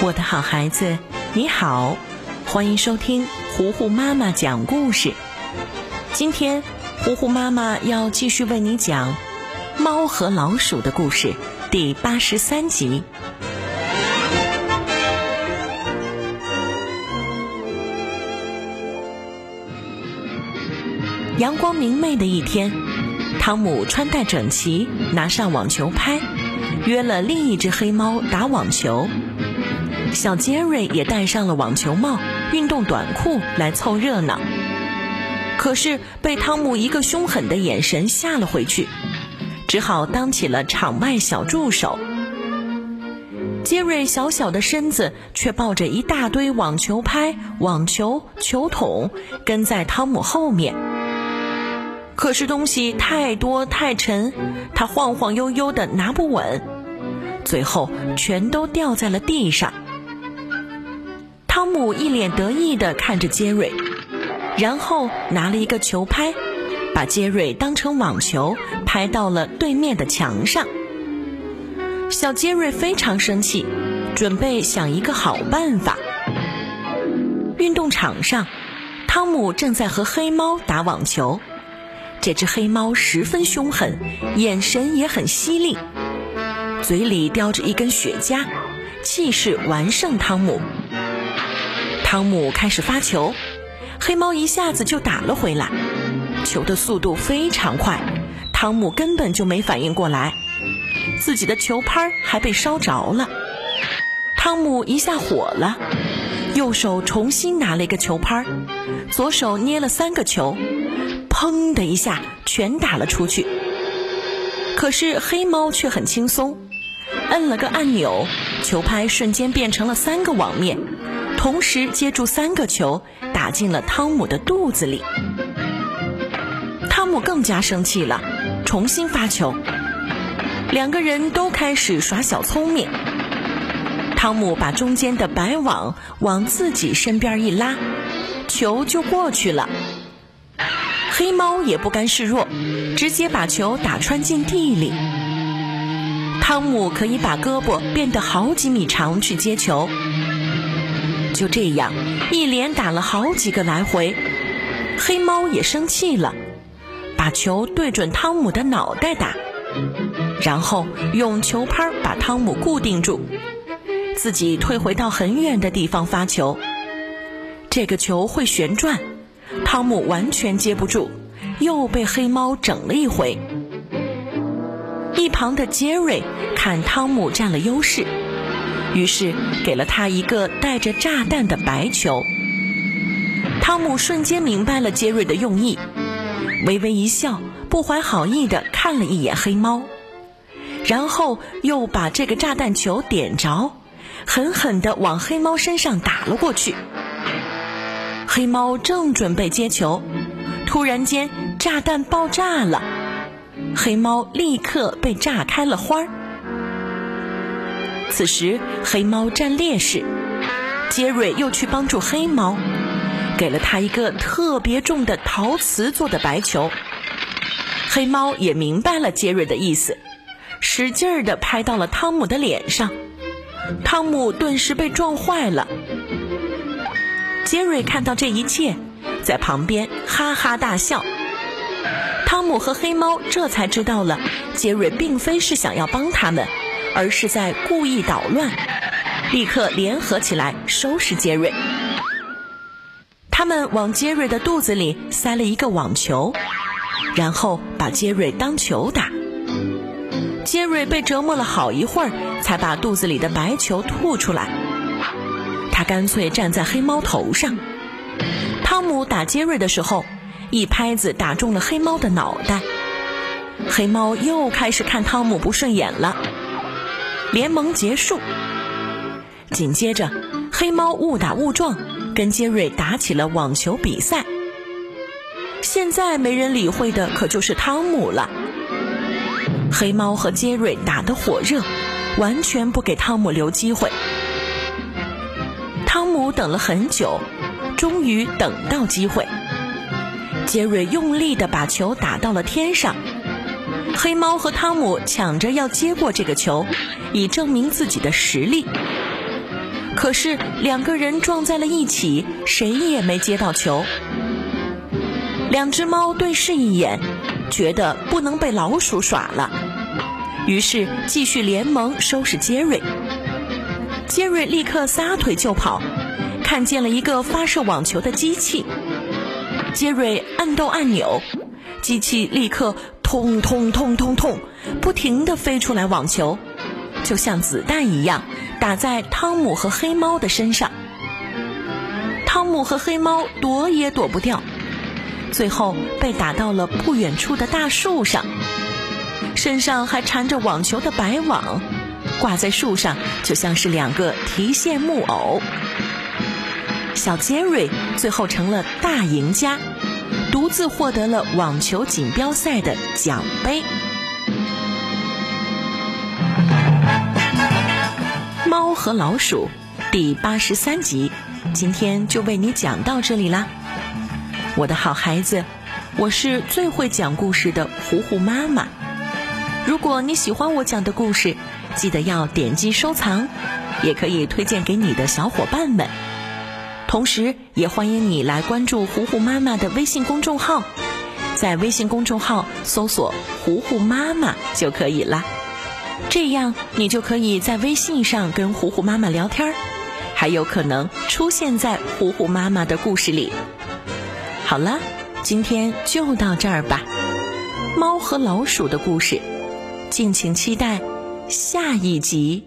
我的好孩子，你好，欢迎收听糊糊妈妈讲故事。今天，糊糊妈妈要继续为你讲《猫和老鼠的故事》第八十三集。阳光明媚的一天，汤姆穿戴整齐，拿上网球拍，约了另一只黑猫打网球。小杰瑞也戴上了网球帽、运动短裤来凑热闹，可是被汤姆一个凶狠的眼神吓了回去，只好当起了场外小助手。杰瑞小小的身子却抱着一大堆网球拍、网球、球桶，跟在汤姆后面。可是东西太多太沉，他晃晃悠悠的拿不稳，最后全都掉在了地上。汤姆一脸得意地看着杰瑞，然后拿了一个球拍，把杰瑞当成网球拍到了对面的墙上。小杰瑞非常生气，准备想一个好办法。运动场上，汤姆正在和黑猫打网球，这只黑猫十分凶狠，眼神也很犀利，嘴里叼着一根雪茄，气势完胜汤姆。汤姆开始发球，黑猫一下子就打了回来，球的速度非常快，汤姆根本就没反应过来，自己的球拍还被烧着了。汤姆一下火了，右手重新拿了一个球拍，左手捏了三个球，砰的一下全打了出去。可是黑猫却很轻松，摁了个按钮，球拍瞬间变成了三个网面。同时接住三个球，打进了汤姆的肚子里。汤姆更加生气了，重新发球。两个人都开始耍小聪明。汤姆把中间的白网往自己身边一拉，球就过去了。黑猫也不甘示弱，直接把球打穿进地里。汤姆可以把胳膊变得好几米长去接球。就这样，一连打了好几个来回，黑猫也生气了，把球对准汤姆的脑袋打，然后用球拍把汤姆固定住，自己退回到很远的地方发球。这个球会旋转，汤姆完全接不住，又被黑猫整了一回。一旁的杰瑞看汤姆占了优势。于是给了他一个带着炸弹的白球。汤姆瞬间明白了杰瑞的用意，微微一笑，不怀好意地看了一眼黑猫，然后又把这个炸弹球点着，狠狠地往黑猫身上打了过去。黑猫正准备接球，突然间炸弹爆炸了，黑猫立刻被炸开了花儿。此时，黑猫占劣势，杰瑞又去帮助黑猫，给了他一个特别重的陶瓷做的白球。黑猫也明白了杰瑞的意思，使劲儿地拍到了汤姆的脸上，汤姆顿时被撞坏了。杰瑞看到这一切，在旁边哈哈大笑。汤姆和黑猫这才知道了，杰瑞并非是想要帮他们。而是在故意捣乱，立刻联合起来收拾杰瑞。他们往杰瑞的肚子里塞了一个网球，然后把杰瑞当球打。杰瑞被折磨了好一会儿，才把肚子里的白球吐出来。他干脆站在黑猫头上。汤姆打杰瑞的时候，一拍子打中了黑猫的脑袋。黑猫又开始看汤姆不顺眼了。联盟结束，紧接着，黑猫误打误撞跟杰瑞打起了网球比赛。现在没人理会的可就是汤姆了。黑猫和杰瑞打得火热，完全不给汤姆留机会。汤姆等了很久，终于等到机会。杰瑞用力的把球打到了天上。黑猫和汤姆抢着要接过这个球，以证明自己的实力。可是两个人撞在了一起，谁也没接到球。两只猫对视一眼，觉得不能被老鼠耍了，于是继续联盟收拾杰瑞。杰瑞立刻撒腿就跑，看见了一个发射网球的机器。杰瑞按动按钮，机器立刻通通通通通，不停地飞出来网球，就像子弹一样打在汤姆和黑猫的身上。汤姆和黑猫躲也躲不掉。最后被打到了不远处的大树上，身上还缠着网球的白网，挂在树上就像是两个提线木偶。小杰瑞最后成了大赢家，独自获得了网球锦标赛的奖杯。猫和老鼠第八十三集，今天就为你讲到这里啦。我的好孩子，我是最会讲故事的糊糊妈妈。如果你喜欢我讲的故事，记得要点击收藏，也可以推荐给你的小伙伴们。同时，也欢迎你来关注糊糊妈妈的微信公众号，在微信公众号搜索“糊糊妈妈”就可以了。这样，你就可以在微信上跟糊糊妈妈聊天，还有可能出现在糊糊妈妈的故事里。好了，今天就到这儿吧。猫和老鼠的故事，敬请期待下一集。